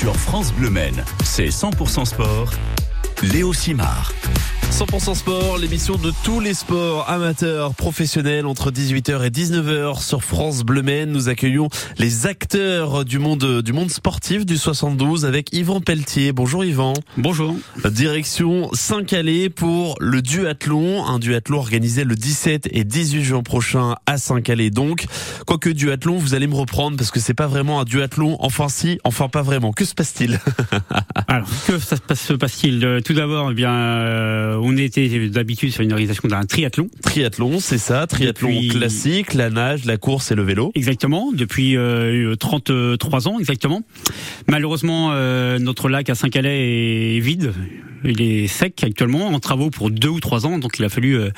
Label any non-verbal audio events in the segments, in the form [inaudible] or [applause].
sur France Bleu. C'est 100% sport. Léo Simard. 100% sport, l'émission de tous les sports amateurs, professionnels entre 18h et 19h sur France Bleu Maine. Nous accueillons les acteurs du monde du monde sportif du 72 avec Yvan Pelletier. Bonjour Yvan. Bonjour. Direction Saint-Calais pour le duathlon, un duathlon organisé le 17 et 18 juin prochain à Saint-Calais. Donc, quoique duathlon, vous allez me reprendre parce que c'est pas vraiment un duathlon, enfin si, enfin pas vraiment. Que se passe-t-il? [laughs] Alors, que se passe-t-il? Tout d'abord, eh bien euh, on était d'habitude sur une organisation d'un triathlon. Triathlon, c'est ça, triathlon classique, la nage, la course et le vélo. Exactement, depuis euh, 33 ans exactement. Malheureusement, euh, notre lac à Saint-Calais est vide, il est sec actuellement, en travaux pour deux ou trois ans, donc il a fallu euh,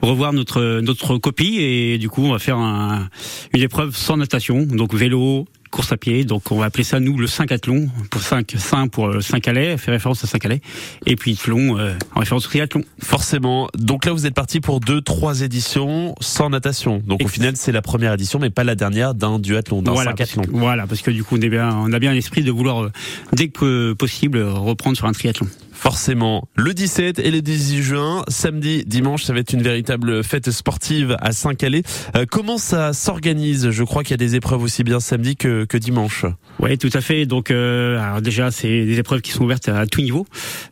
revoir notre notre copie et du coup on va faire un, une épreuve sans natation, donc vélo, course à pied. Donc on va appeler ça nous le 5 athlon pour 5 5 pour 5 calais, fait référence à 5 calais et puis thlon euh, en référence au triathlon. Forcément. Donc là vous êtes parti pour deux trois éditions sans natation. Donc au final c'est la première édition mais pas la dernière d'un duathlon, d'un voilà, 5 athlon. Voilà, parce que du coup on est bien on a bien l'esprit de vouloir euh, dès que possible reprendre sur un triathlon. Forcément, le 17 et le 18 juin, samedi, dimanche, ça va être une véritable fête sportive à Saint-Calais. Euh, comment ça s'organise? Je crois qu'il y a des épreuves aussi bien samedi que, que dimanche. Oui, tout à fait. Donc, euh, alors déjà, c'est des épreuves qui sont ouvertes à tout niveau,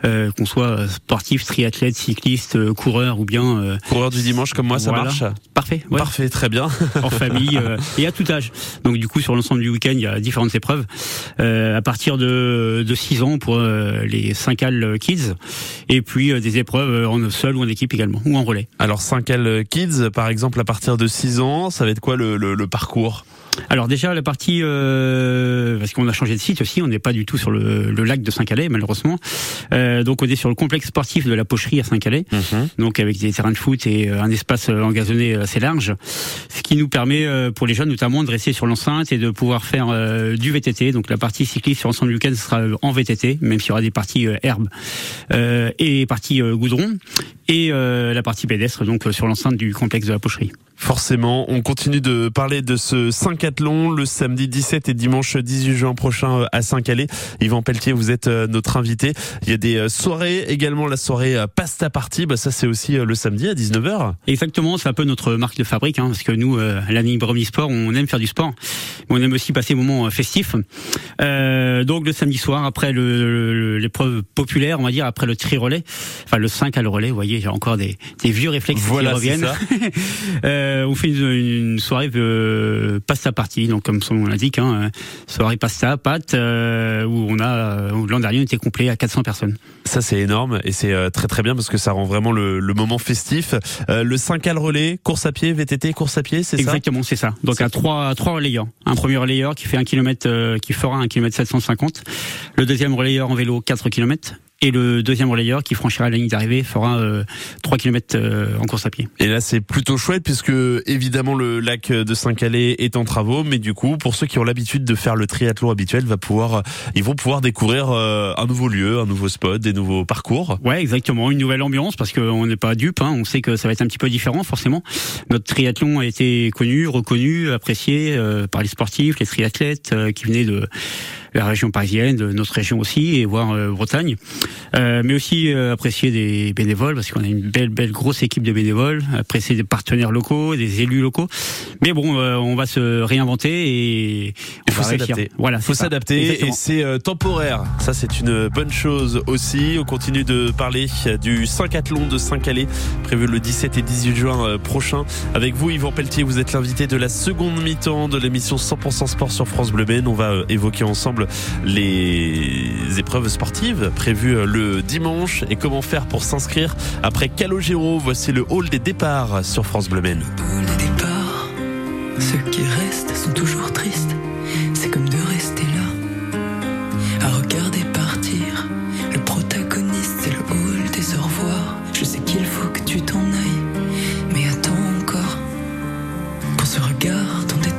euh, qu'on soit sportif, triathlète, cycliste, euh, coureur ou bien euh, coureur du dimanche comme moi, ça voilà. marche? Parfait. Ouais. Parfait, très bien. [laughs] en famille euh, et à tout âge. Donc, du coup, sur l'ensemble du week-end, il y a différentes épreuves. à partir de, de 6 ans pour les 5 al kids, et puis des épreuves en seul ou en équipe également, ou en relais. Alors 5 al kids, par exemple, à partir de 6 ans, ça va être quoi le parcours? Alors déjà la partie euh, parce qu'on a changé de site aussi, on n'est pas du tout sur le, le lac de Saint-Calais malheureusement. Euh, donc on est sur le complexe sportif de la Pocherie à Saint-Calais, Mhm. donc avec des terrains de foot et un espace engazonné assez large, ce qui nous permet euh, pour les jeunes notamment de rester sur l'enceinte et de pouvoir faire euh, du VTT. Donc la partie cycliste sur l'ensemble du week-end sera en VTT, même s'il y aura des parties euh, herbes euh, et parties euh, goudron et euh, la partie pédestre donc sur l'enceinte du complexe de la Pocherie. Forcément, on continue de parler de ce 5 athlon le samedi 17 et dimanche 18 juin prochain à Saint-Calais. Yvan Pelletier, vous êtes notre invité. Il y a des soirées également, la soirée Pasta Party, bah ça c'est aussi le samedi à 19h. Exactement, c'est un peu notre marque de fabrique, hein, parce que nous, euh, à Sport, on aime faire du sport, mais on aime aussi passer des moments festifs. Euh, donc le samedi soir, après l'épreuve le, populaire, on va dire, après le tri-relais, enfin le 5 à le relais, vous voyez, j'ai encore des, des, vieux réflexes voilà, qui reviennent. [laughs] euh, on fait une, une soirée euh, pasta party, donc comme son nom l'indique, hein, soirée pasta, pâte, euh, où on a l'an dernier on était complet à 400 personnes. Ça c'est énorme et c'est euh, très très bien parce que ça rend vraiment le, le moment festif. Euh, le 5 à le relais, course à pied, VTT, course à pied, c'est ça? Exactement, c'est ça. Donc à trois trois relayeurs. Un premier relayeur qui fait un kilomètre, euh, qui fera un kilomètre 750. Le deuxième relayeur en vélo 4 kilomètres et le deuxième relayeur qui franchira la ligne d'arrivée fera euh, 3 km euh, en course à pied. Et là c'est plutôt chouette puisque évidemment le lac de Saint-Calais est en travaux mais du coup pour ceux qui ont l'habitude de faire le triathlon habituel va pouvoir ils vont pouvoir découvrir euh, un nouveau lieu, un nouveau spot, des nouveaux parcours. Ouais, exactement, une nouvelle ambiance parce qu'on n'est pas dupe hein, on sait que ça va être un petit peu différent forcément. Notre triathlon a été connu, reconnu, apprécié euh, par les sportifs, les triathlètes euh, qui venaient de la région parisienne, de notre région aussi, et voire euh, Bretagne. Euh, mais aussi euh, apprécier des bénévoles, parce qu'on a une belle, belle grosse équipe de bénévoles, apprécier des partenaires locaux, des élus locaux. Mais bon, euh, on va se réinventer et il faut s'adapter. Voilà, il faut s'adapter et c'est euh, temporaire. Ça, c'est une bonne chose aussi. On continue de parler du 5 athlon de Saint-Calais, prévu le 17 et 18 juin prochain. Avec vous, Yvan Pelletier, vous êtes l'invité de la seconde mi-temps de l'émission 100% Sport sur France Bleu Maine. On va évoquer ensemble les épreuves sportives prévues le dimanche et comment faire pour s'inscrire après Calogero. Voici le hall des départs sur France Bleu Maine. Des ceux qui restent sont toujours tristes. C'est comme de rester là, à regarder partir. Le protagoniste, c'est le hall des au revoir. Je sais qu'il faut que tu t'en ailles, mais attends encore pour ce regard en détail.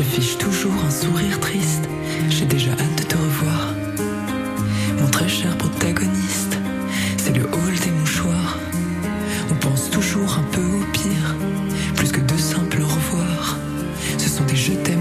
J'affiche toujours un sourire triste. J'ai déjà hâte de te revoir. Mon très cher protagoniste, c'est le hall des mouchoirs. On pense toujours un peu au pire, plus que de simples au revoir. Ce sont des je t'aime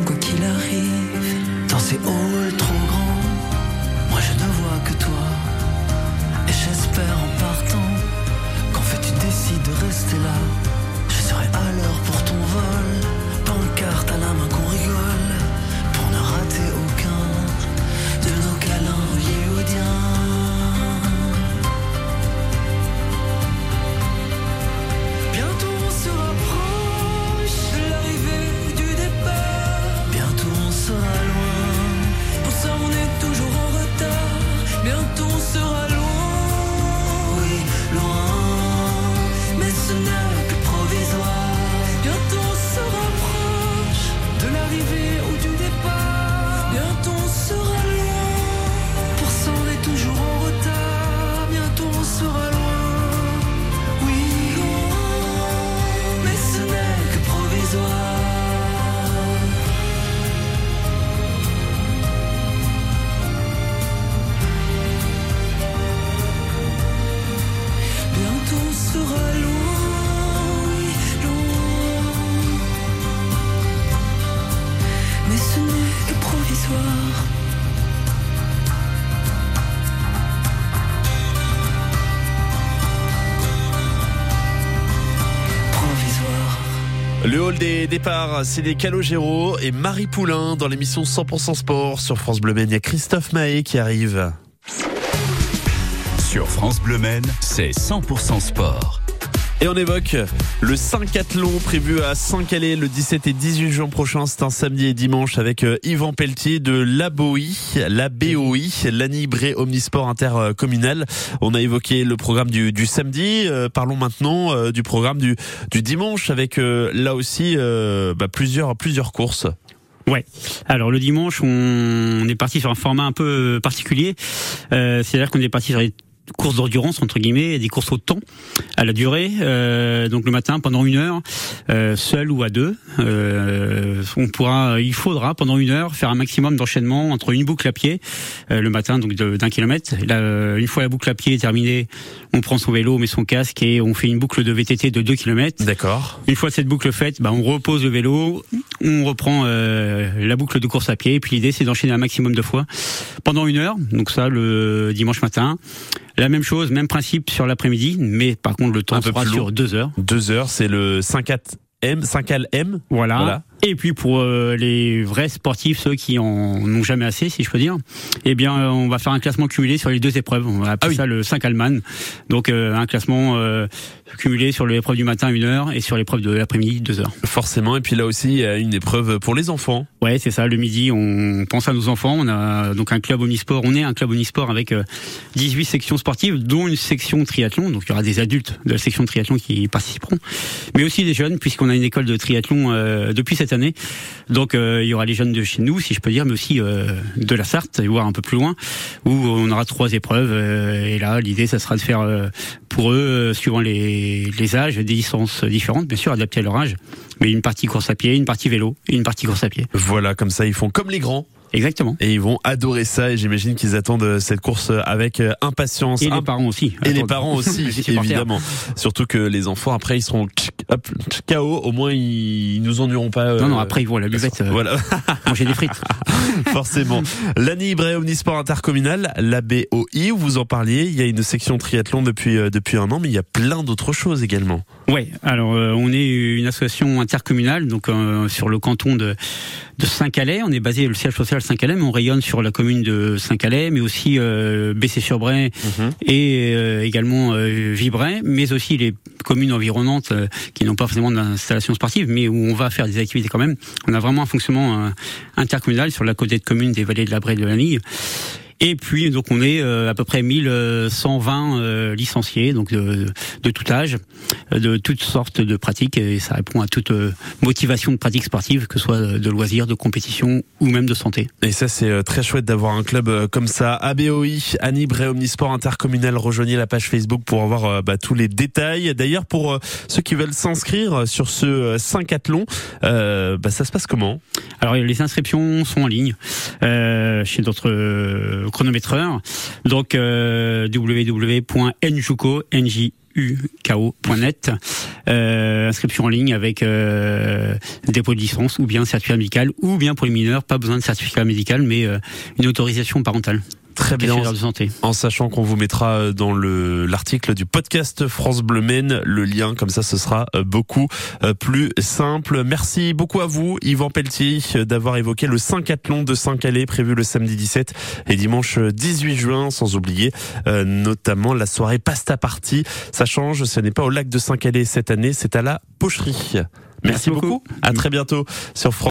des départs, c'est les Calogero et Marie Poulain dans l'émission 100% Sport sur France Bleu. Il y a Christophe Mahé qui arrive. Sur France Bleu c'est 100% sport. Et on évoque le 5 athlon prévu à Saint-Calais le 17 et 18 juin prochain. C'est un samedi et dimanche avec euh, Yvan Pelletier de l'ABOI, la BOI, l'Anibré Omnisport Intercommunal. On a évoqué le programme du, du samedi. Euh, parlons maintenant euh, du programme du, du dimanche avec euh, là aussi euh, bah, plusieurs, plusieurs courses. Ouais. Alors le dimanche, on, est parti sur un format un peu particulier. Euh, C'est-à-dire qu'on est parti sur les courses d'endurance entre guillemets, des courses au temps, à la durée. Euh, donc le matin pendant une heure, euh, seul ou à deux, euh, on pourra, il faudra pendant une heure faire un maximum d'enchaînement entre une boucle à pied euh, le matin donc d'un kilomètre. Là, euh, une fois la boucle à pied terminée, on prend son vélo, met son casque et on fait une boucle de VTT de deux kilomètres. D'accord. Une fois cette boucle faite, bah, on repose le vélo, on reprend euh, la boucle de course à pied. Et puis l'idée, c'est d'enchaîner un maximum de fois pendant une heure. Donc ça, le dimanche matin. La même chose, même principe sur l'après-midi, mais par contre le temps sera sur deux heures. Deux heures, c'est le 5 at M, 5 al M. Voilà. Voilà. Et puis pour euh, les vrais sportifs, ceux qui en n'ont jamais assez, si je peux dire, eh bien euh, on va faire un classement cumulé sur les deux épreuves. On va appeler Ah oui. ça le 5 Alman. Donc euh, un classement euh, cumulé sur l'épreuve du matin une heure et sur l'épreuve de l'après-midi deux heures. Forcément. Et puis là aussi, il y a une épreuve pour les enfants. Ouais, c'est ça. Le midi, on pense à nos enfants. On a donc un club omnisport. On est un club omnisport avec euh, 18 sections sportives, dont une section triathlon. Donc il y aura des adultes de la section triathlon qui participeront, mais aussi des jeunes, puisqu'on a une école de triathlon euh, depuis cette année. Donc euh, il y aura les jeunes de chez nous, si je peux dire, mais aussi euh, de la Sarthe, et voir un peu plus loin, où on aura trois épreuves. euh, et là, l'idée, ça sera de faire pour eux, suivant les, les âges, des distances différentes, bien sûr, adaptées à leur âge, mais une partie course à pied, une partie vélo une partie course à pied. Voilà, comme ça, ils font comme les grands. Exactement. Et ils vont adorer ça. Et j'imagine qu'ils attendent euh, cette course avec euh, impatience. Et les Imp- parents aussi. Et les parents [laughs] aussi, évidemment. Surtout que les enfants, après, ils seront hop, KO. Au moins, ils nous ennuieront pas. euh, Non, non, après ils vont à la buvette euh, Voilà, [laughs] manger des frites. [laughs] forcément. L'année Ibré Omnisport Intercommunal, la BOI, où vous en parliez, il y a une section triathlon depuis, euh, depuis un an, mais il y a plein d'autres choses également. Ouais, alors euh, on est une association intercommunale, donc euh, sur le canton de, de Saint-Calais. On est basé, le siège social Saint-Calais, mais on rayonne sur la commune de Saint-Calais, mais aussi euh, Bessé-sur-Bray Mhm. et euh, également euh, Vibray, mais aussi les communes environnantes euh, qui n'ont pas forcément d'installation sportive, mais où on va faire des activités quand même. On a vraiment un fonctionnement intercommunal sur la côte de communes des vallées de la Braye de la Ligue. Et puis donc on est euh, à peu près 1120 euh, licenciés, donc de, de tout âge, euh, de toutes sortes de pratiques, et ça répond à toute euh, motivation de pratique sportive, que ce soit de loisirs, de compétition ou même de santé. Et ça, c'est euh, très chouette d'avoir un club euh, comme ça. ABOI, Anibre et Omnisport Intercommunal. Rejoignez la page Facebook pour avoir euh, bah, tous les détails. D'ailleurs, pour euh, ceux qui veulent s'inscrire sur ce euh, 5 athlon, euh, bah, ça se passe comment? Alors les inscriptions sont en ligne euh, chez d'autres euh, chronométreurs. Donc euh, www.njuco NJUKO.net euh, inscription en ligne avec euh, dépôt de licence ou bien certificat médical ou bien pour les mineurs pas besoin de certificat médical mais euh, une autorisation parentale Très bien. Café de santé. En sachant qu'on vous mettra euh, dans le l'article du podcast France Bleu Maine le lien, comme ça ce sera euh, beaucoup euh, plus simple. Merci beaucoup à vous, Yvan Pelletier, d'avoir évoqué le 5 athlon de Saint-Calais prévu le samedi 17 et dimanche 18 juin, sans oublier euh, notamment la soirée pasta party. Ça change, ce n'est pas au lac de Saint-Calais cette année, c'est à la pocherie. Merci, Merci beaucoup. beaucoup. À très bientôt sur France